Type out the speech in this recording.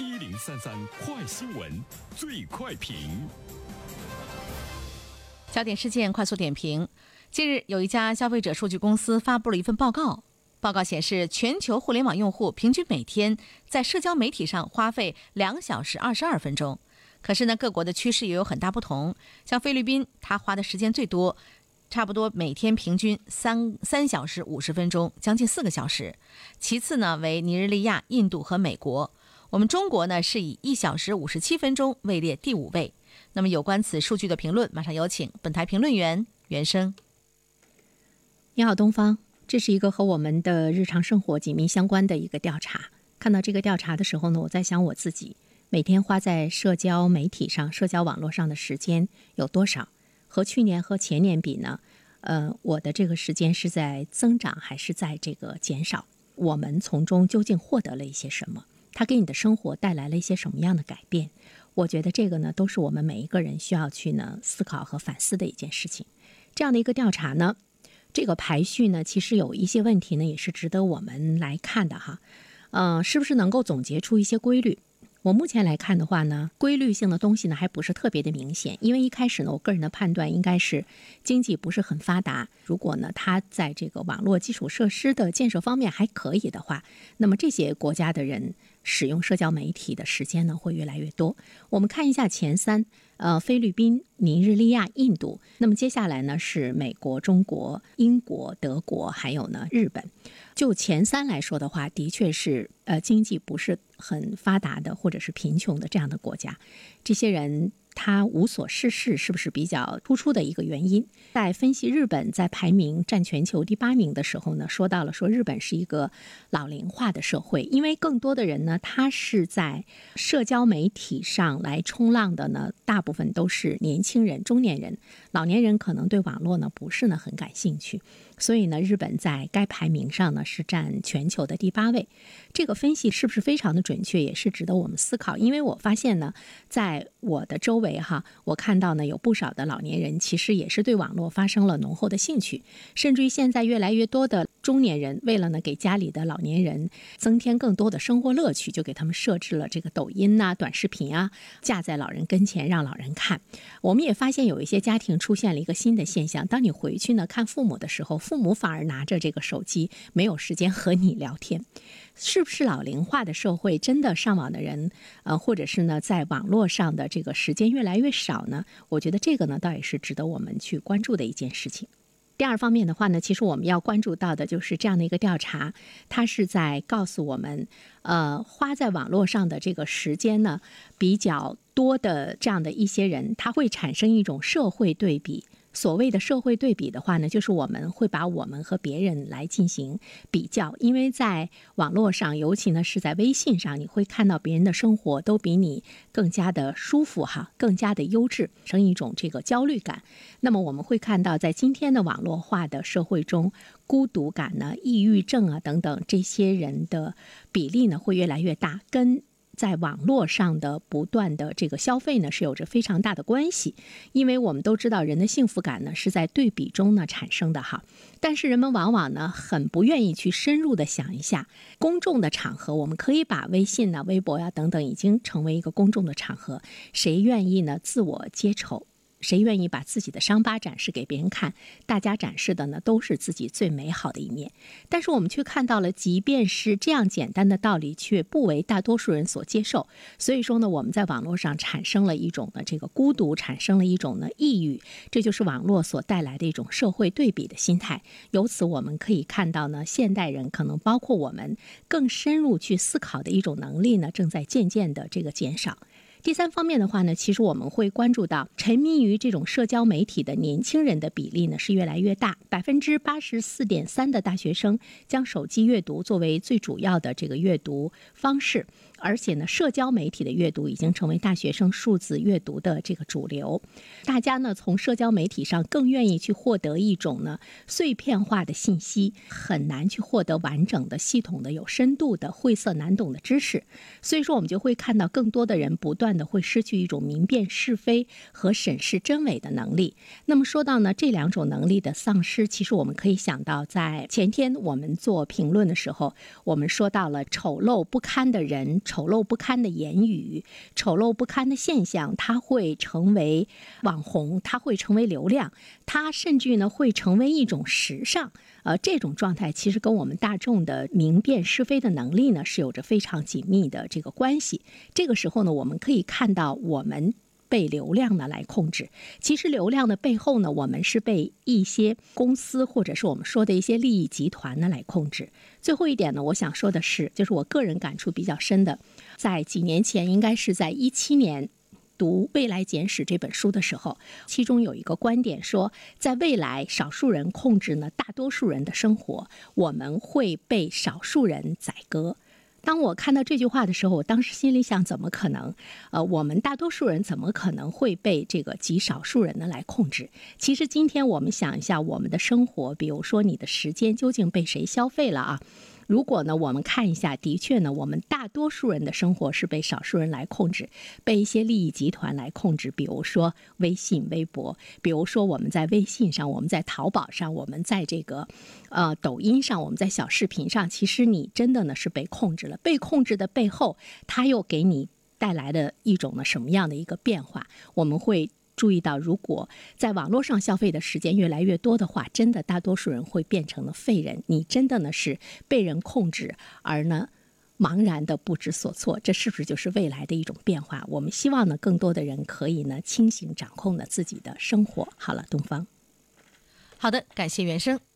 一零三三快新闻，最快评。焦点事件快速点评：近日，有一家消费者数据公司发布了一份报告。报告显示，全球互联网用户平均每天在社交媒体上花费两小时二十二分钟。可是呢，各国的趋势也有很大不同。像菲律宾，它花的时间最多，差不多每天平均三三小时五十分钟，将近四个小时。其次呢，为尼日利亚、印度和美国。我们中国呢，是以一小时五十七分钟位列第五位。那么，有关此数据的评论，马上有请本台评论员袁生。你好，东方。这是一个和我们的日常生活紧密相关的一个调查。看到这个调查的时候呢，我在想我自己每天花在社交媒体上、社交网络上的时间有多少？和去年和前年比呢？呃，我的这个时间是在增长还是在这个减少？我们从中究竟获得了一些什么？它给你的生活带来了一些什么样的改变？我觉得这个呢，都是我们每一个人需要去呢思考和反思的一件事情。这样的一个调查呢？这个排序呢，其实有一些问题呢，也是值得我们来看的哈。嗯，是不是能够总结出一些规律？我目前来看的话呢，规律性的东西呢，还不是特别的明显。因为一开始呢，我个人的判断应该是经济不是很发达。如果呢，它在这个网络基础设施的建设方面还可以的话，那么这些国家的人使用社交媒体的时间呢，会越来越多。我们看一下前三。呃，菲律宾、尼日利亚、印度，那么接下来呢是美国、中国、英国、德国，还有呢日本。就前三来说的话，的确是呃经济不是很发达的，或者是贫穷的这样的国家，这些人。他无所事事，是不是比较突出的一个原因？在分析日本在排名占全球第八名的时候呢，说到了说日本是一个老龄化的社会，因为更多的人呢，他是在社交媒体上来冲浪的呢，大部分都是年轻人、中年人，老年人可能对网络呢不是呢很感兴趣。所以呢，日本在该排名上呢是占全球的第八位。这个分析是不是非常的准确，也是值得我们思考。因为我发现呢，在我的周围哈，我看到呢有不少的老年人其实也是对网络发生了浓厚的兴趣，甚至于现在越来越多的中年人为了呢给家里的老年人增添更多的生活乐趣，就给他们设置了这个抖音呐、短视频啊，架在老人跟前让老人看。我们也发现有一些家庭出现了一个新的现象：当你回去呢看父母的时候。父母反而拿着这个手机，没有时间和你聊天，是不是老龄化的社会真的上网的人，呃，或者是呢，在网络上的这个时间越来越少呢？我觉得这个呢，倒也是值得我们去关注的一件事情。第二方面的话呢，其实我们要关注到的就是这样的一个调查，它是在告诉我们，呃，花在网络上的这个时间呢比较多的这样的一些人，他会产生一种社会对比。所谓的社会对比的话呢，就是我们会把我们和别人来进行比较，因为在网络上，尤其呢是在微信上，你会看到别人的生活都比你更加的舒服哈，更加的优质，成一种这个焦虑感。那么我们会看到，在今天的网络化的社会中，孤独感呢、抑郁症啊等等这些人的比例呢会越来越大，跟。在网络上的不断的这个消费呢，是有着非常大的关系，因为我们都知道人的幸福感呢是在对比中呢产生的哈。但是人们往往呢很不愿意去深入的想一下，公众的场合，我们可以把微信呢、微博呀等等已经成为一个公众的场合，谁愿意呢自我揭丑？谁愿意把自己的伤疤展示给别人看？大家展示的呢，都是自己最美好的一面。但是我们却看到了，即便是这样简单的道理，却不为大多数人所接受。所以说呢，我们在网络上产生了一种呢这个孤独，产生了一种呢抑郁。这就是网络所带来的一种社会对比的心态。由此我们可以看到呢，现代人可能包括我们更深入去思考的一种能力呢，正在渐渐的这个减少。第三方面的话呢，其实我们会关注到沉迷于这种社交媒体的年轻人的比例呢是越来越大，百分之八十四点三的大学生将手机阅读作为最主要的这个阅读方式。而且呢，社交媒体的阅读已经成为大学生数字阅读的这个主流。大家呢，从社交媒体上更愿意去获得一种呢碎片化的信息，很难去获得完整的、系统的、有深度的、晦涩难懂的知识。所以说，我们就会看到更多的人不断。断的会失去一种明辨是非和审视真伪的能力。那么说到呢这两种能力的丧失，其实我们可以想到，在前天我们做评论的时候，我们说到了丑陋不堪的人、丑陋不堪的言语、丑陋不堪的现象，它会成为网红，它会成为流量，它甚至呢会成为一种时尚。呃，这种状态其实跟我们大众的明辨是非的能力呢是有着非常紧密的这个关系。这个时候呢，我们可以看到我们被流量呢来控制。其实流量的背后呢，我们是被一些公司或者是我们说的一些利益集团呢来控制。最后一点呢，我想说的是，就是我个人感触比较深的，在几年前，应该是在一七年。读《未来简史》这本书的时候，其中有一个观点说，在未来，少数人控制呢大多数人的生活，我们会被少数人宰割。当我看到这句话的时候，我当时心里想：怎么可能？呃，我们大多数人怎么可能会被这个极少数人呢来控制？其实，今天我们想一下，我们的生活，比如说你的时间，究竟被谁消费了啊？如果呢，我们看一下，的确呢，我们大多数人的生活是被少数人来控制，被一些利益集团来控制。比如说微信、微博，比如说我们在微信上，我们在淘宝上，我们在这个呃抖音上，我们在小视频上，其实你真的呢是被控制了。被控制的背后，它又给你带来的一种呢什么样的一个变化？我们会。注意到，如果在网络上消费的时间越来越多的话，真的大多数人会变成了废人。你真的呢是被人控制，而呢茫然的不知所措。这是不是就是未来的一种变化？我们希望呢更多的人可以呢清醒掌控呢自己的生活。好了，东方。好的，感谢原生。